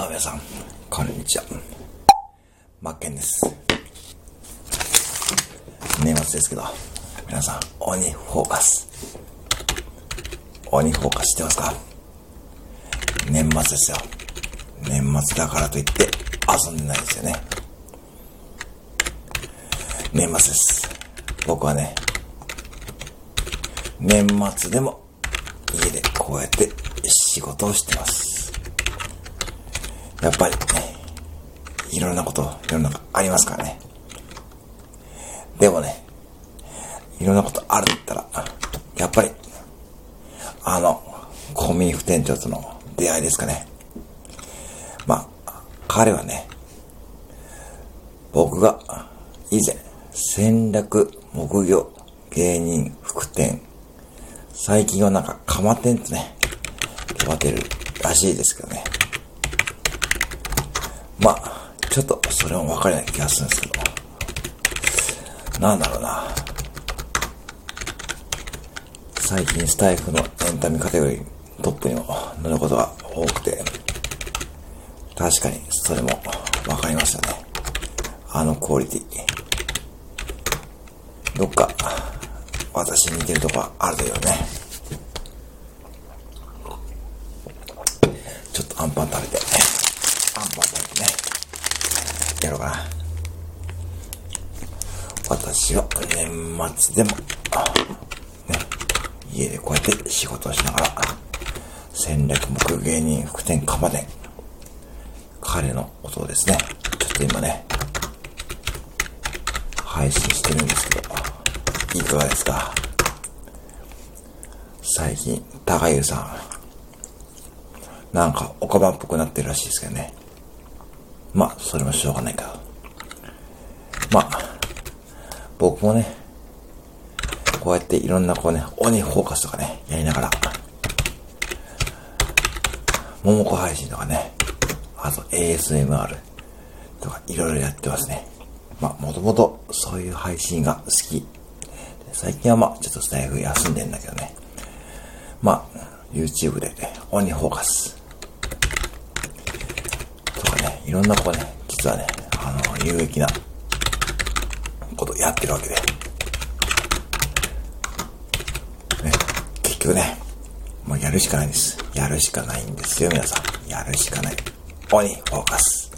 どうも皆さん、こんにちは。マッケンです。年末ですけど、皆さん、鬼フォーカス。鬼フォーカスしてますか？年末ですよ。年末だからといって遊んでないですよね。年末です。僕はね、年末でも家でこうやって仕事をしてます。やっぱりね、いろんなこと、世の中ありますからね。でもね、いろんなことあるって言ったら、やっぱり、あの、コンビニ副店長との出会いですかね。まあ、彼はね、僕が以前、戦略木魚芸人副店、最近はなんか釜店ってね、呼ばれてるらしいですけどね。まあ、ちょっとそれも分かりない気がするんですけど。なんだろうな。最近スタイフのエンタメカテゴリートップにも乗ることが多くて、確かにそれも分かりましたね。あのクオリティ。どっか私に似てるとこはあるよね。ちょっとアンパン食べて、アンパン食べてね、やろうかな。私は年末でも、ね、家でこうやって仕事をしながら、戦略目芸人副店釜店、彼の音をですね、ちょっと今ね、配信してるんですけど、いかがですか？最近、高優さん、なんか、おかばっぽくなってるらしいですけどね。まあ、それもしょうがないけど。まあ、僕もね、こうやっていろんなこうね、鬼フォーカスとかね、やりながら、桃子配信とかね、あと ASMR とかいろいろやってますね。まあ、もともとそういう配信が好き。最近はまあ、ちょっとスタイフ休んでんだけどね。まあ、YouTube でね、鬼フォーカス、いろんなことね、実はね、あの、有益なことやってるわけで。ね、結局ね、もうやるしかないんです。やるしかないんですよ、皆さん。やるしかない。鬼フォーカス。